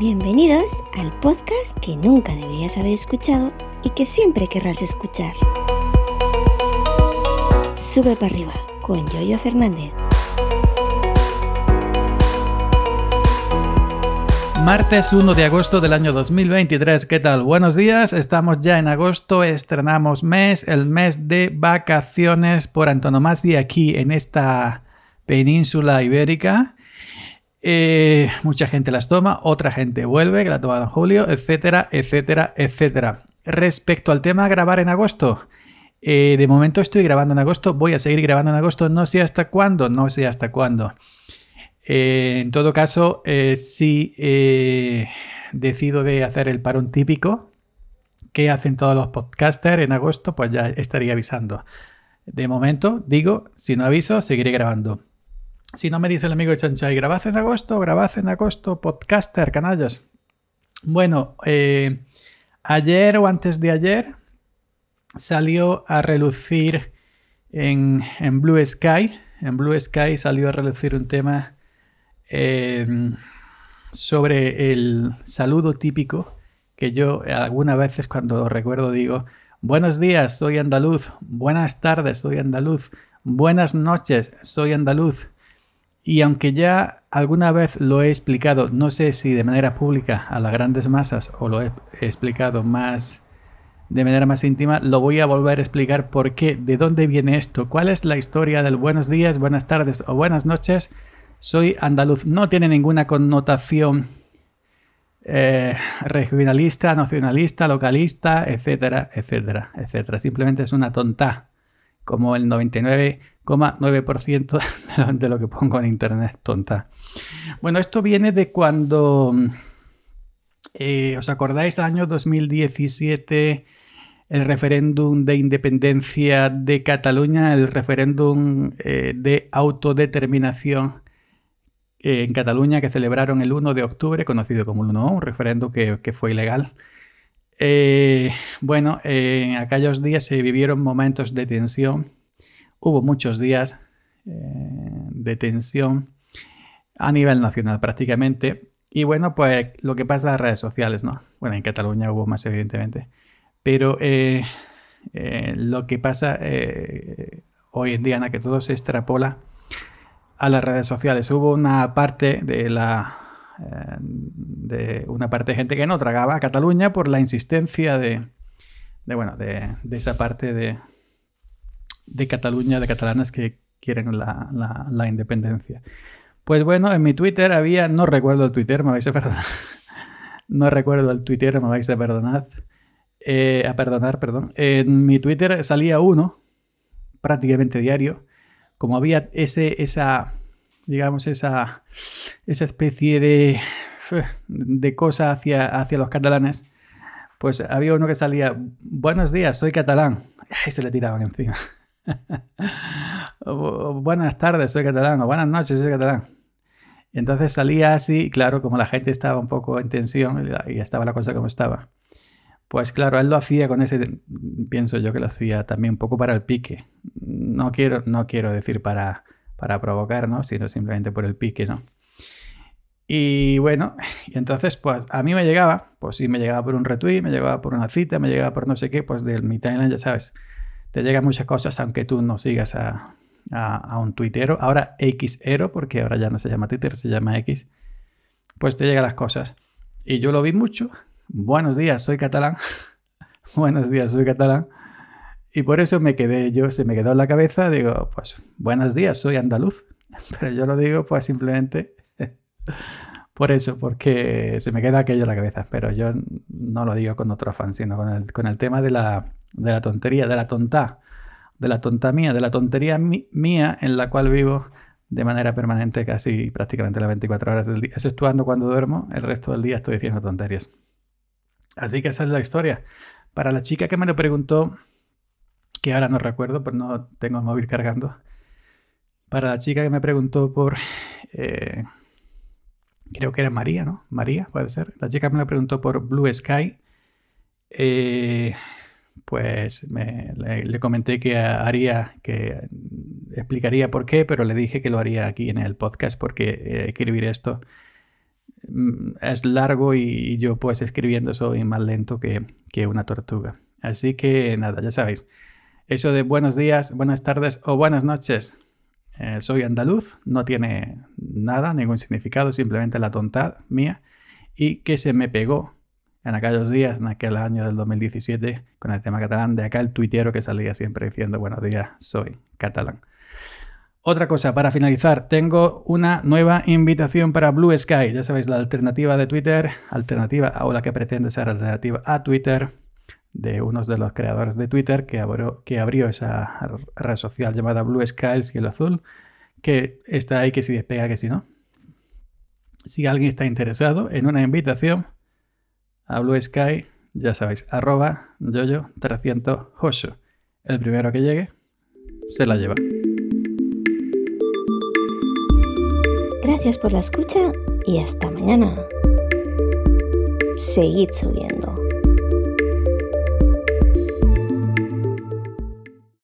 Bienvenidos al podcast que nunca deberías haber escuchado y que siempre querrás escuchar. Sube para arriba con Yoyo Fernández. Martes 1 de agosto del año 2023, ¿qué tal? Buenos días, estamos ya en agosto, estrenamos mes, el mes de vacaciones por antonomasia aquí en esta península ibérica. Eh, mucha gente las toma, otra gente vuelve, que la toma en julio, etcétera, etcétera, etcétera. Respecto al tema grabar en agosto, eh, de momento estoy grabando en agosto, voy a seguir grabando en agosto, no sé hasta cuándo, no sé hasta cuándo. Eh, en todo caso, si decido de hacer el parón típico que hacen todos los podcasters en agosto, pues ya estaría avisando. De momento, digo, si no aviso, seguiré grabando. Si no me dice el amigo de Chanchay, grabad en agosto, grabad en agosto, podcaster, canallas. Bueno, eh, ayer o antes de ayer salió a relucir en, Blue Sky. En Blue Sky salió a relucir un tema em, sobre el saludo típico que yo algunas veces cuando lo recuerdo digo, buenos días, soy andaluz, buenas tardes, soy andaluz, buenas noches, soy andaluz. Y aunque ya alguna vez lo he explicado, no sé si de manera pública a las grandes masas o lo he explicado más de manera más íntima, lo voy a volver a explicar por qué, de dónde viene esto, cuál es la historia del buenos días, buenas tardes o buenas noches. Soy andaluz, no tiene ninguna connotación eh, regionalista, nacionalista, localista, etcétera, etcétera, etcétera. Simplemente es una tonta, como el 99 9% de lo que pongo en internet, tonta. Bueno, esto viene de cuando, eh, ¿os acordáis? Año 2017, el referéndum de independencia de Cataluña, el referéndum eh, de autodeterminación eh, en Cataluña que celebraron el 1 de octubre, conocido como el 1, un referéndum que fue ilegal. Bueno, en aquellos días se vivieron momentos de tensión hubo muchos días eh, de tensión a nivel nacional prácticamente. Y bueno, pues lo que pasa en las redes sociales, ¿no? Bueno, en Cataluña hubo más evidentemente. Pero eh, eh, lo que pasa hoy en día, en que todo se extrapola a las redes sociales. Hubo una parte de la de una parte de gente que no tragaba a Cataluña por la insistencia de, bueno, de esa parte de, de Cataluña, de catalanas que quieren la, independencia. Pues bueno, en mi Twitter había, no recuerdo el Twitter, me vais a perdonar. no recuerdo el Twitter, me vais a perdonar. Eh, a perdonar, perdón. En mi Twitter salía uno, prácticamente diario. Como había ese, esa, digamos, esa, esa especie de, de cosa hacia, hacia los catalanes, pues había uno que salía, buenos días, soy catalán. Y se le tiraban encima. buenas tardes, soy catalán, o buenas noches, soy catalán. Y entonces salía así, claro, como la gente estaba un poco en tensión y estaba la cosa como estaba. Pues claro, él lo hacía con ese, pienso yo que lo hacía también un poco para el pique. No quiero, no quiero decir para, para provocar, ¿no? Sino simplemente por el pique, ¿no? Y bueno, y entonces pues a mí me llegaba, pues sí, me llegaba por un retweet, me llegaba por una cita, me llegaba por no sé qué, pues del mi timeline, ya sabes, te llegan muchas cosas aunque tú no sigas a, un tuitero. Ahora Xero, porque ahora ya no se llama Twitter, se llama X. Pues te llegan las cosas. Y yo lo vi mucho. Buenos días, soy catalán. buenos días, soy catalán. Y por eso me quedé, yo se me quedó en la cabeza, digo, pues buenos días, soy andaluz. Pero yo lo digo pues simplemente por eso, porque se me queda aquello en la cabeza. Pero yo no lo digo con otro afán, sino con el, con el tema de la, de la tontería, de la tonta, de la tonta mía, de la tontería mía en la cual vivo de manera permanente casi prácticamente las 24 horas del día. Exceptuando cuando duermo, el resto del día estoy diciendo tonterías. Así que esa es la historia. Para la chica que me lo preguntó, que ahora no recuerdo, pues no tengo el móvil cargando. Para la chica que me preguntó por... Eh, creo que era María, ¿no? María, puede ser. La chica me lo preguntó por Blue Sky. Eh, pues le, comenté que haría, que explicaría por qué, pero le dije que lo haría aquí en el podcast porque eh, escribir esto mm, es largo y yo pues escribiendo soy más lento que, que una tortuga. Así que nada, ya sabéis. Eso de buenos días, buenas tardes o buenas noches. Eh, soy andaluz, no tiene nada, ningún significado, simplemente la tontad mía. Y que se me pegó en aquellos días, en aquel año del 2017, con el tema catalán, de acá el tuitero que salía siempre diciendo buenos días, soy catalán. Otra cosa, para finalizar, tengo una nueva invitación para Blue Sky. Ya sabéis, la alternativa de Twitter, alternativa o la que pretende ser alternativa a Twitter, de unos de los creadores de Twitter que abrió, que abrió esa red social llamada Blue Sky, el cielo azul, que está ahí que si despega, que si no. Si alguien está interesado en una invitación a Blue Sky, ya sabéis, arroba yoyo 308. El primero que llegue se la lleva. Gracias por la escucha y hasta mañana. Seguid subiendo.